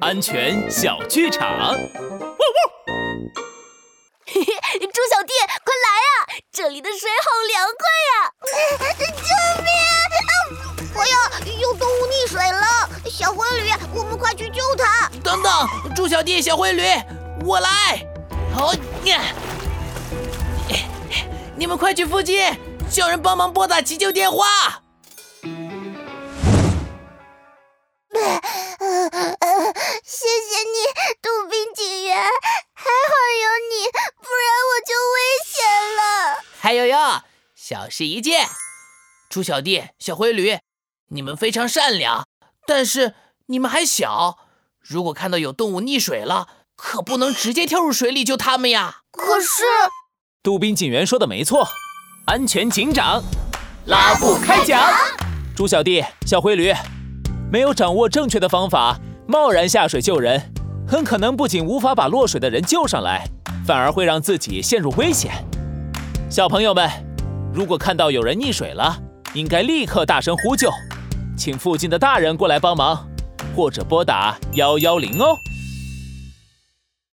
安全小剧场。嘿嘿，猪小弟，快来呀！这里的水好凉快呀！救命！啊我要有动物溺水了，小灰驴，我们快去救它！等等，猪小弟，小灰驴，我来！好，你 你们快去附近，叫人帮忙拨打急救电话。了。还有哟，小事一件，猪小弟、小灰驴，你们非常善良，但是你们还小，如果看到有动物溺水了，可不能直接跳入水里救他们呀。可是，杜宾警员说的没错，安全警长拉布开讲，猪小弟、小灰驴。没有掌握正确的方法，贸然下水救人，很可能不仅无法把落水的人救上来，反而会让自己陷入危险。小朋友们，如果看到有人溺水了，应该立刻大声呼救，请附近的大人过来帮忙，或者拨打幺幺零哦。